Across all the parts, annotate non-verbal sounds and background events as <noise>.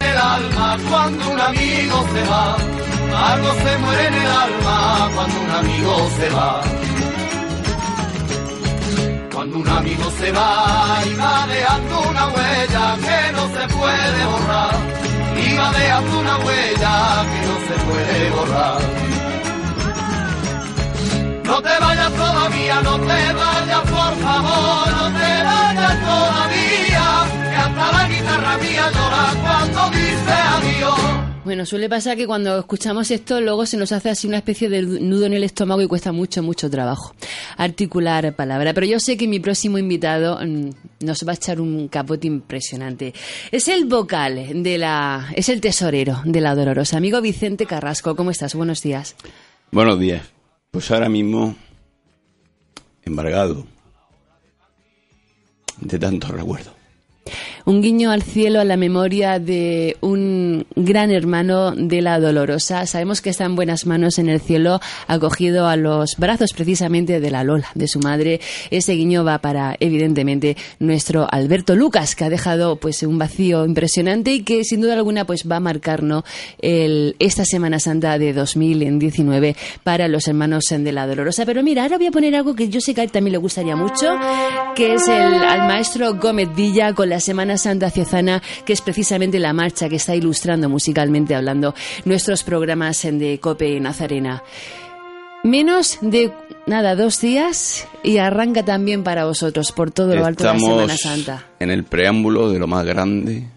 el alma cuando un amigo se va, algo se muere en el alma cuando un amigo se va. Cuando un amigo se va y va dejando una huella que no se puede borrar, y va dejando una huella que no se puede borrar. No te vayas todavía, no te vayas por favor, no te vayas todavía cuando dice adiós. Bueno, suele pasar que cuando escuchamos esto luego se nos hace así una especie de nudo en el estómago y cuesta mucho, mucho trabajo articular palabra. Pero yo sé que mi próximo invitado mm, nos va a echar un capote impresionante. Es el vocal de la... es el tesorero de la Dolorosa. Amigo Vicente Carrasco, ¿cómo estás? Buenos días. Buenos días. Pues ahora mismo embargado de tanto recuerdo un guiño al cielo a la memoria de un gran hermano de la Dolorosa. Sabemos que está en buenas manos en el cielo, acogido a los brazos precisamente de la Lola, de su madre. Ese guiño va para, evidentemente, nuestro Alberto Lucas, que ha dejado pues un vacío impresionante y que sin duda alguna pues va a marcarnos esta Semana Santa de 2019 para los hermanos de la Dolorosa. Pero mira, ahora voy a poner algo que yo sé que a él también le gustaría mucho, que es el al maestro Gómez Villa con la Semana Santa Ciozana, que es precisamente la marcha que está ilustrando musicalmente hablando nuestros programas en de Cope Nazarena. Menos de nada, dos días y arranca también para vosotros por todo lo alto de la Semana Santa. En el preámbulo de lo más grande,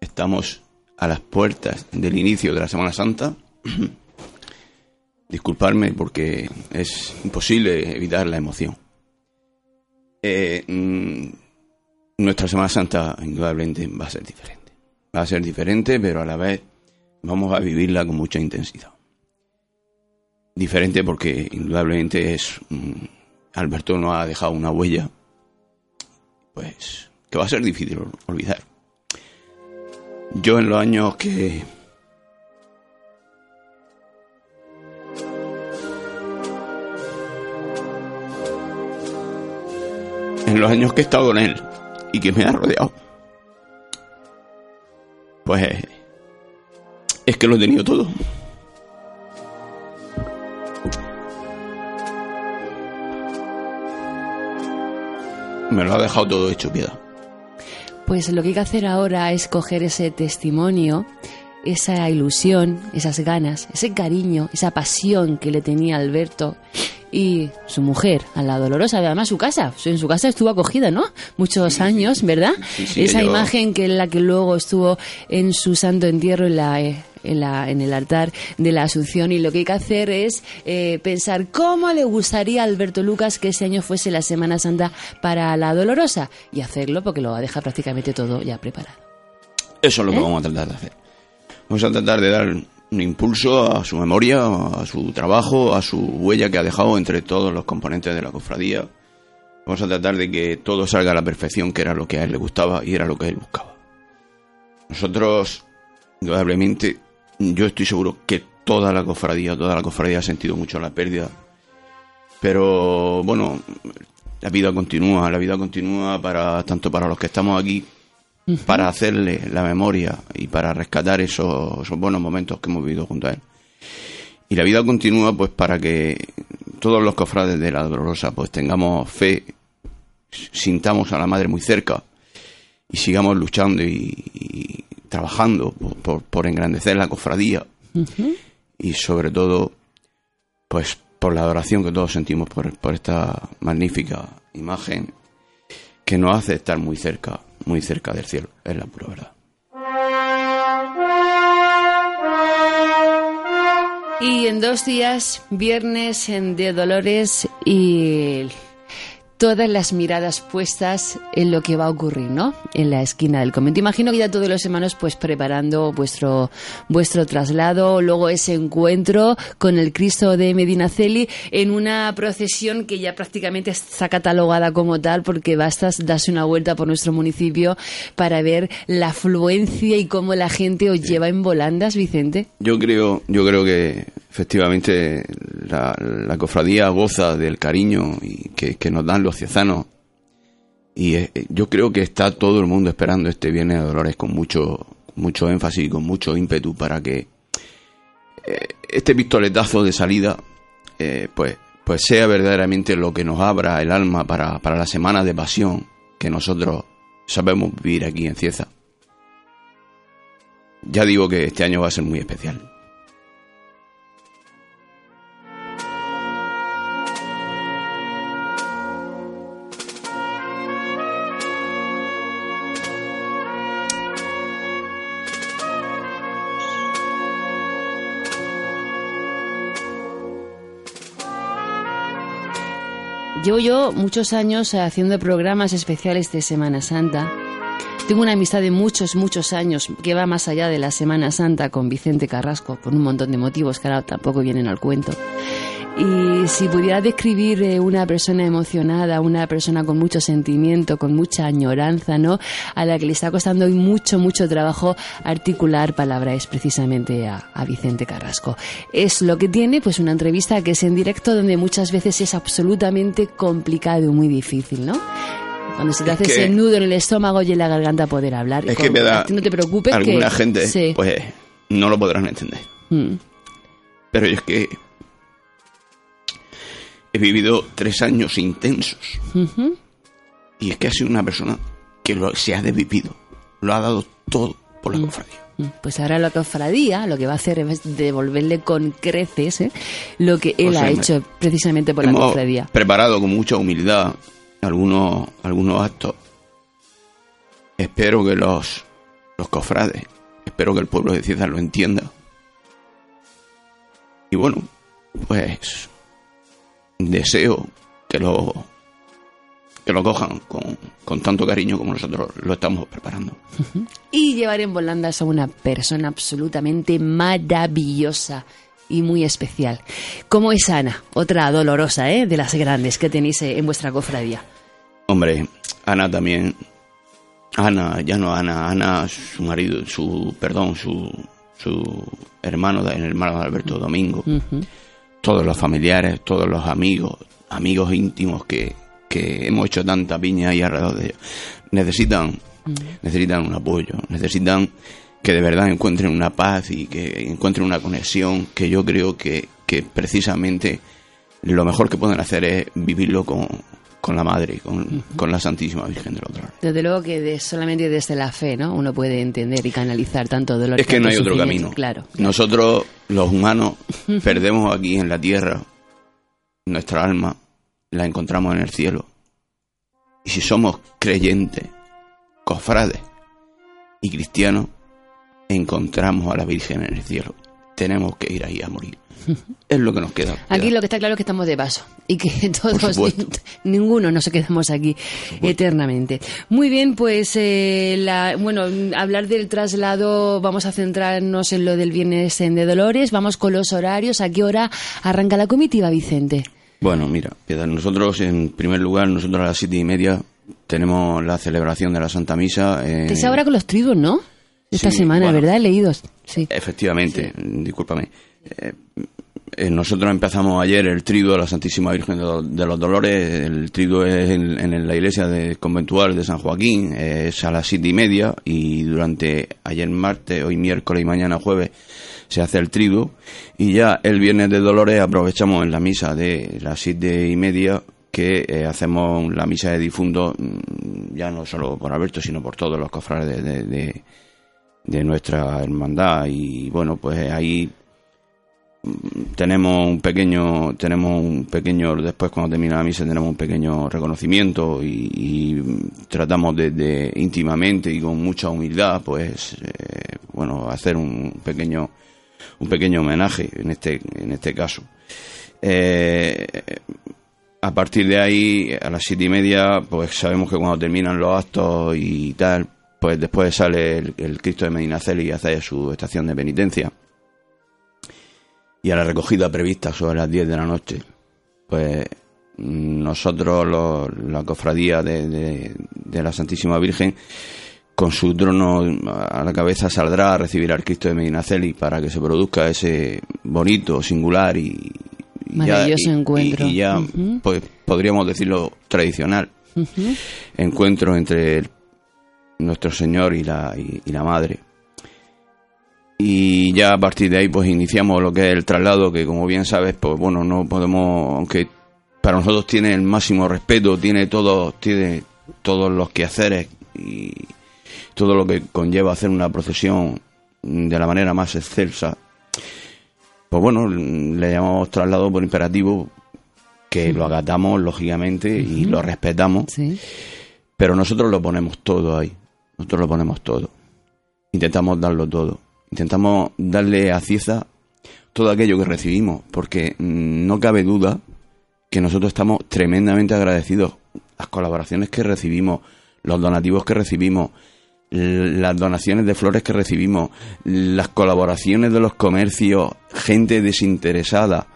estamos a las puertas del inicio de la Semana Santa. <clears throat> Disculparme porque es imposible evitar la emoción. Eh, mm, nuestra Semana Santa indudablemente va a ser diferente. Va a ser diferente, pero a la vez vamos a vivirla con mucha intensidad. Diferente porque indudablemente es... Alberto nos ha dejado una huella, pues, que va a ser difícil olvidar. Yo en los años que... En los años que he estado con él, que me ha rodeado, pues es que lo he tenido todo. Me lo ha dejado todo hecho piedad. Pues lo que hay que hacer ahora es coger ese testimonio, esa ilusión, esas ganas, ese cariño, esa pasión que le tenía Alberto y su mujer, a la dolorosa, además su casa, en su casa estuvo acogida, ¿no? Muchos años, ¿verdad? Esa imagen que es la que luego estuvo en su santo entierro en la, eh, en, la, en el altar de la Asunción y lo que hay que hacer es eh, pensar cómo le gustaría a Alberto Lucas que ese año fuese la Semana Santa para la Dolorosa y hacerlo porque lo va a dejar prácticamente todo ya preparado. Eso es lo que ¿Eh? vamos a tratar de hacer. Vamos a tratar de dar un impulso a su memoria, a su trabajo, a su huella que ha dejado entre todos los componentes de la cofradía. Vamos a tratar de que todo salga a la perfección, que era lo que a él le gustaba y era lo que él buscaba. Nosotros, indudablemente, yo estoy seguro que toda la cofradía, toda la cofradía ha sentido mucho la pérdida. Pero bueno, la vida continúa, la vida continúa para tanto para los que estamos aquí para hacerle la memoria y para rescatar esos, buenos momentos que hemos vivido junto a él. Y la vida continúa pues para que todos los cofrades de la Dolorosa pues tengamos fe, sintamos a la Madre muy cerca y sigamos luchando y, trabajando por, engrandecer la cofradía. Y sobre todo pues por la adoración que todos sentimos por, por esta magnífica imagen que nos hace estar muy cerca muy cerca del cielo, es la pura verdad. Y en dos días, viernes de Dolores y todas las miradas puestas en lo que va a ocurrir, ¿no? En la esquina del convento. Imagino que ya todos los hermanos pues preparando vuestro vuestro traslado, luego ese encuentro con el Cristo de Medinaceli en una procesión que ya prácticamente está catalogada como tal porque basta darse una vuelta por nuestro municipio para ver la afluencia y cómo la gente os lleva en volandas, Vicente. Yo creo, yo creo que efectivamente la, cofradía goza del cariño y que, nos dan los ciezanos. Y eh, yo creo que está todo el mundo esperando este Viernes de Dolores con mucho, mucho énfasis y con mucho ímpetu para que eh, este pistoletazo de salida eh, pues, pues sea verdaderamente lo que nos abra el alma para, para la semana de pasión que nosotros sabemos vivir aquí en Cieza. Ya digo que este año va a ser muy especial. Llevo yo muchos años haciendo programas especiales de Semana Santa. Tengo una amistad de muchos, muchos años que va más allá de la Semana Santa con Vicente Carrasco, por un montón de motivos que ahora tampoco vienen al cuento. Y si pudiera describir eh, una persona emocionada, una persona con mucho sentimiento, con mucha añoranza, ¿no? A la que le está costando hoy mucho, mucho trabajo articular palabras precisamente a, Vicente Carrasco. Es lo que tiene, pues, una entrevista que es en directo donde muchas veces es absolutamente complicado y muy difícil, ¿no? Cuando se te hace ese nudo en el estómago y en la garganta poder hablar. Es que me da. No te preocupes. Alguna gente, pues, no lo podrán entender. Mm. Pero es que he vivido tres años intensos. Y es que ha sido una persona que lo, se ha desvivido. Lo ha dado todo por la mm. cofradía. Mm. Pues ahora la cofradía lo que va a hacer es devolverle con creces ¿eh? lo que él ha hecho precisamente por la cofradía. Preparado con mucha humildad algunos, algunos actos. Espero que los, los cofrades, espero que el pueblo de Ciudad lo entienda. Y bueno, pues deseo que lo que lo cojan con, tanto cariño como nosotros lo estamos preparando. Y llevar en volandas a una persona absolutamente maravillosa y muy especial. ¿Cómo es Ana? Otra dolorosa, ¿eh? De las grandes que tenéis eh, en vuestra cofradía. Hombre, Ana también. Ana, ya no Ana, Ana, su marido, su, perdón, su, su hermano, el hermano de Alberto Domingo todos los familiares, todos los amigos, amigos íntimos que, hemos hecho tanta piña ahí alrededor de ellos, necesitan, mm. necesitan un apoyo, necesitan que de verdad encuentren una paz y que encuentren una conexión que yo creo que, que precisamente lo mejor que pueden hacer es vivirlo con, con la Madre, con, con la Santísima Virgen del otro Desde luego que solamente desde la fe, ¿no? Uno puede entender y canalizar tanto dolor. Es que no hay otro camino. Claro. Nosotros, los humanos, perdemos aquí en la tierra nuestra alma, la encontramos en el cielo. Y si somos creyentes, cofrades y cristianos, encontramos a la Virgen en el cielo. Tenemos que ir ahí a morir. <laughs> Es lo que nos queda. Aquí lo que está claro es que estamos de paso y que <laughs> todos, ninguno nos quedamos aquí eternamente. Muy bien, pues eh, bueno, hablar del traslado, vamos a centrarnos en lo del Viernes de Dolores, vamos con los horarios. ¿A qué hora arranca la comitiva, Vicente? Bueno, mira, nosotros en primer lugar, nosotros a las siete y media tenemos la celebración de la Santa Misa. Eh... Te ahora con los tribus, ¿no? Esta semana, ¿verdad? He leído. Sí. Efectivamente, discúlpame. Eh, eh, nosotros empezamos ayer el trido de la Santísima Virgen de los Dolores. El trido es en, la iglesia de, conventual de San Joaquín, es a las siete y media y durante ayer martes, hoy miércoles y mañana jueves se hace el trido y ya el viernes de Dolores aprovechamos en la misa de las siete y media que eh, hacemos la misa de difuntos mm, ya no solo por Alberto sino por todos los cofrades de, de nuestra hermandad. Y bueno pues ahí tenemos un pequeño tenemos un pequeño después cuando termina la misa tenemos un pequeño reconocimiento y, tratamos de, íntimamente y con mucha humildad pues eh, bueno hacer un pequeño un pequeño homenaje en este en este caso eh, a partir de ahí, a las siete y media, pues sabemos que cuando terminan los actos y tal, pues después sale el, Cristo de Medinaceli y hace su estación de penitencia. Y a la recogida prevista sobre las 10 de la noche, pues nosotros, la cofradía de, la Santísima Virgen, con su trono a la cabeza saldrá a recibir al Cristo de Medinaceli para que se produzca ese bonito, singular y, maravilloso encuentro. Y, ya, pues podríamos decirlo tradicional, encuentro entre nuestro Señor y la, y, la Madre. Y ya a partir de ahí pues iniciamos lo que es el traslado, que como bien sabes, pues bueno, no podemos, aunque para nosotros tiene el máximo respeto, tiene todo, tiene todos los quehaceres y todo lo que conlleva hacer una procesión de la manera más excelsa pues bueno, le llamamos traslado por imperativo, que lo agatamos, lógicamente, y lo respetamos. Pero nosotros lo ponemos todo ahí. Nosotros lo ponemos todo. Intentamos darlo todo. Intentamos darle a Cieza todo aquello que recibimos, porque mm, no cabe duda que nosotros estamos tremendamente agradecidos. Las colaboraciones que recibimos, los donativos que recibimos, las donaciones de flores que recibimos, las colaboraciones de los comercios, gente desinteresada,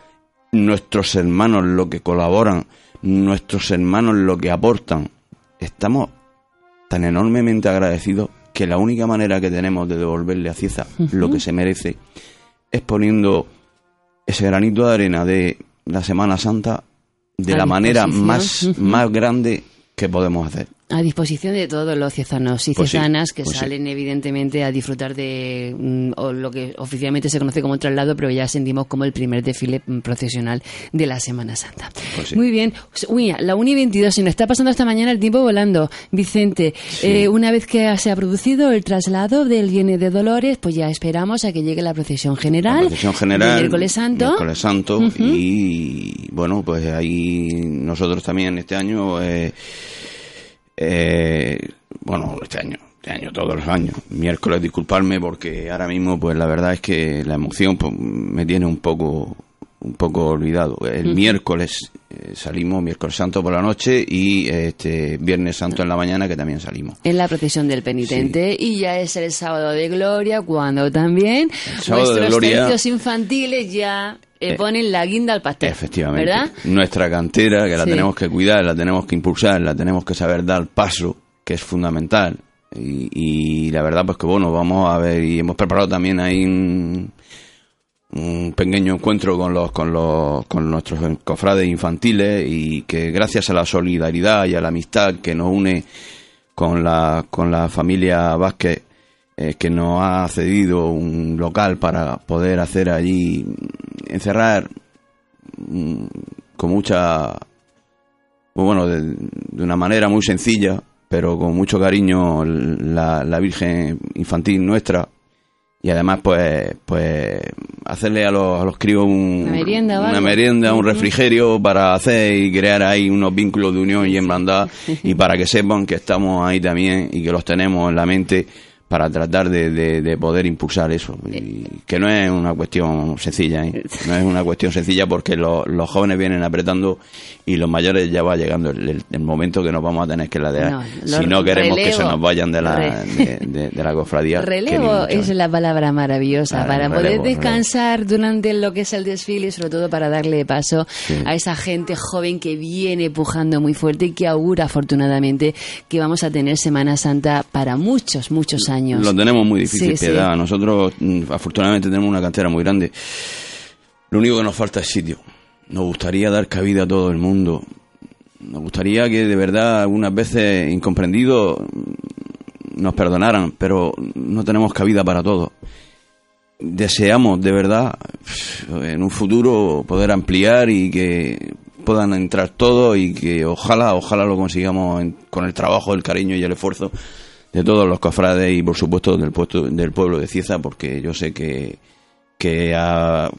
nuestros hermanos lo que colaboran, nuestros hermanos lo que aportan. Estamos tan enormemente agradecidos que la única manera que tenemos de devolverle a Cieza lo que se merece es poniendo ese granito de arena de la Semana Santa de la manera más, más grande que podemos hacer a disposición de todos los ciezanos y pues ciezanas que pues salen evidentemente a disfrutar de mm, lo que oficialmente se conoce como traslado, pero ya sentimos como el primer desfile mm, procesional de la Semana Santa. Pues Muy bien. Uy, la Uni 22, se nos está pasando esta mañana el tiempo volando. Vicente, eh, una vez que se ha producido el traslado del Viene de Dolores, pues ya esperamos a que llegue la procesión general. La procesión general. Miércoles Santo. Miércoles Santo. Y bueno, pues ahí nosotros también este año... Eh, eh, bueno, este año, este año, todos los años. Miércoles, disculparme porque ahora mismo, pues la verdad es que la emoción pues, me tiene un poco un poco olvidado. El miércoles eh, salimos, miércoles santo por la noche y este viernes santo en la mañana que también salimos. En la procesión del penitente y ya es el sábado de gloria cuando también nuestros infantiles ya eh, ponen la guinda al pastel. Efectivamente. ¿Verdad? Nuestra cantera, que la tenemos que cuidar, la tenemos que impulsar, la tenemos que saber dar paso, que es fundamental. Y, la verdad, pues que bueno, vamos a ver, y hemos preparado también ahí un, pequeño encuentro con los, con los, con nuestros cofrades infantiles y que gracias a la solidaridad y a la amistad que nos une con la, con la familia Vázquez, eh, que nos ha cedido un local para poder hacer allí, encerrar mm, con mucha, bueno, de, una manera muy sencilla, pero con mucho cariño la, la Virgen infantil nuestra. Y además pues pues hacerle a los, a los críos un, una merienda, un refrigerio para hacer y crear ahí unos vínculos de unión y hermandad y para que sepan que estamos ahí también y que los tenemos en la mente para tratar de, de, poder impulsar eso. Y que no es una cuestión sencilla, ¿eh? <laughs> no es una cuestión sencilla porque los jóvenes vienen apretando y los mayores ya va llegando el, momento que nos vamos a tener que ladear. si no queremos que se nos vayan de la, de, la cofradía. Relevo es la palabra maravillosa para poder descansar durante lo que es el desfile y sobre todo para darle paso a esa gente joven que viene pujando muy fuerte y que augura afortunadamente que vamos a tener Semana Santa para muchos, muchos años lo tenemos muy difícil, piedad. Nosotros, mm, afortunadamente, tenemos una cantera muy grande. Lo único que nos falta es sitio. Nos gustaría dar cabida a todo el mundo. Nos gustaría que de verdad, algunas veces incomprendidos, mm, nos perdonaran, pero no tenemos cabida para todo. Deseamos de verdad en un futuro poder ampliar y que puedan entrar todos y que ojalá, ojalá lo consigamos con el trabajo, el cariño y el esfuerzo de todos los cofrades y por supuesto del, puesto, del pueblo de Cieza, porque yo sé que, que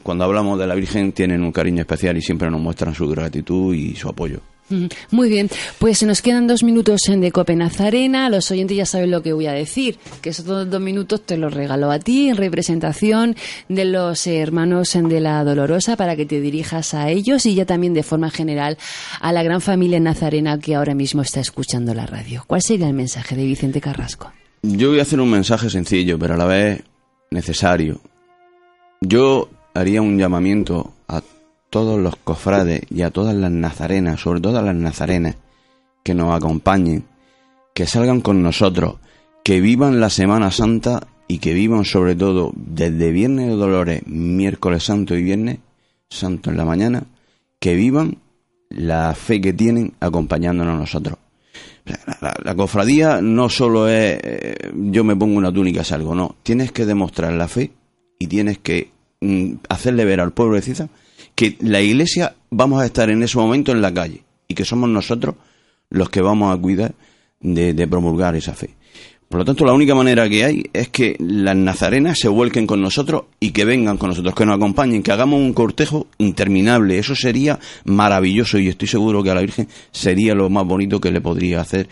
cuando hablamos de la Virgen tienen un cariño especial y siempre nos muestran su gratitud y su apoyo. Mm, Muy bien, pues nos quedan dos minutos en de Cope Nazarena. Los oyentes ya saben lo que voy a decir, que esos dos, dos minutos te los regalo a ti en representación de los hermanos de la Dolorosa para que te dirijas a ellos y ya también de forma general a la gran familia nazarena que ahora mismo está escuchando la radio. ¿Cuál sería el mensaje de Vicente Carrasco? Yo voy a hacer un mensaje sencillo, pero a la vez necesario. Yo haría un llamamiento a todos los cofrades y a todas las nazarenas, sobre todo a las nazarenas, que nos acompañen, que salgan con nosotros, que vivan la Semana Santa y que vivan sobre todo desde Viernes de Dolores, miércoles santo y Viernes Santo en la mañana, que vivan la fe que tienen acompañándonos a nosotros. La, cofradía no solo es eh, yo me pongo una túnica salgo, no. Tienes que demostrar la fe y tienes que mm, hacerle ver al pueblo de Ciza que la iglesia vamos a estar en ese momento en la calle y que somos nosotros los que vamos a cuidar de, de promulgar esa fe. Por lo tanto, la única manera que hay es que las nazarenas se vuelquen con nosotros y que vengan con nosotros, que nos acompañen, que hagamos un cortejo interminable. Eso sería maravilloso y estoy seguro que a la Virgen sería lo más bonito que le podría hacer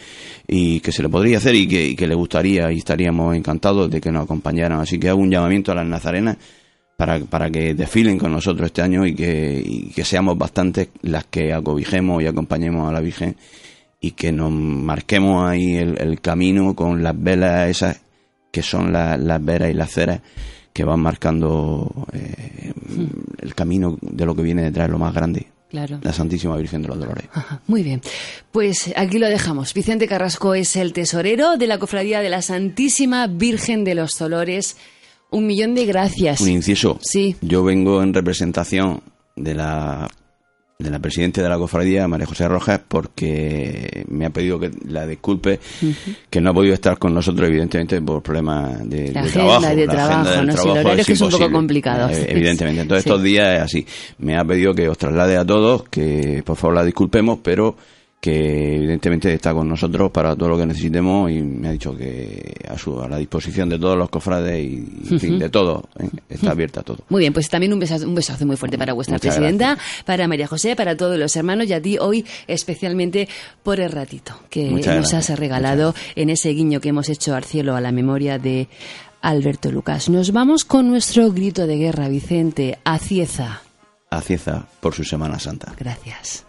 y que se le podría hacer y que, y que le gustaría y estaríamos encantados de que nos acompañaran. Así que hago un llamamiento a las nazarenas para, para que desfilen con nosotros este año y que, y que seamos bastantes las que acobijemos y acompañemos a la Virgen y que nos marquemos ahí el, el camino con las velas esas que son la- las veras y las ceras que van marcando eh, el camino de lo que viene detrás, lo más grande, Claro. la Santísima Virgen de los Dolores. Ajá, Muy bien, pues aquí lo dejamos. Vicente Carrasco es el tesorero de la Cofradía de la Santísima Virgen de los Dolores. Un millón de gracias. Un inciso. Sí. Yo vengo en representación de la de la presidenta de la cofradía, María José Rojas, porque me ha pedido que la disculpe, que no ha podido estar con nosotros, evidentemente, por problemas de, La de agenda trabajo. de La trabajo, agenda del ¿no? Sí, el trabajo horario es que es un poco complicado. eh, Evidentemente. Entonces, Sí. estos días es así. Me ha pedido que os traslade a todos, que por favor la disculpemos, pero que evidentemente está con nosotros para todo lo que necesitemos y me ha dicho que a, su, a la disposición de todos los cofrades y, en fin, de todo, ¿eh? está abierta a todo. Muy bien, pues también un besazo, un besazo muy fuerte para vuestra Muchas presidenta, para María José, para todos los hermanos y a ti hoy especialmente por el ratito que Muchas nos gracias, has regalado en ese guiño que hemos hecho al cielo a la memoria de Alberto Lucas. Nos vamos con nuestro grito de guerra, Vicente, a Cieza. a Cieza por su Semana Santa. Gracias.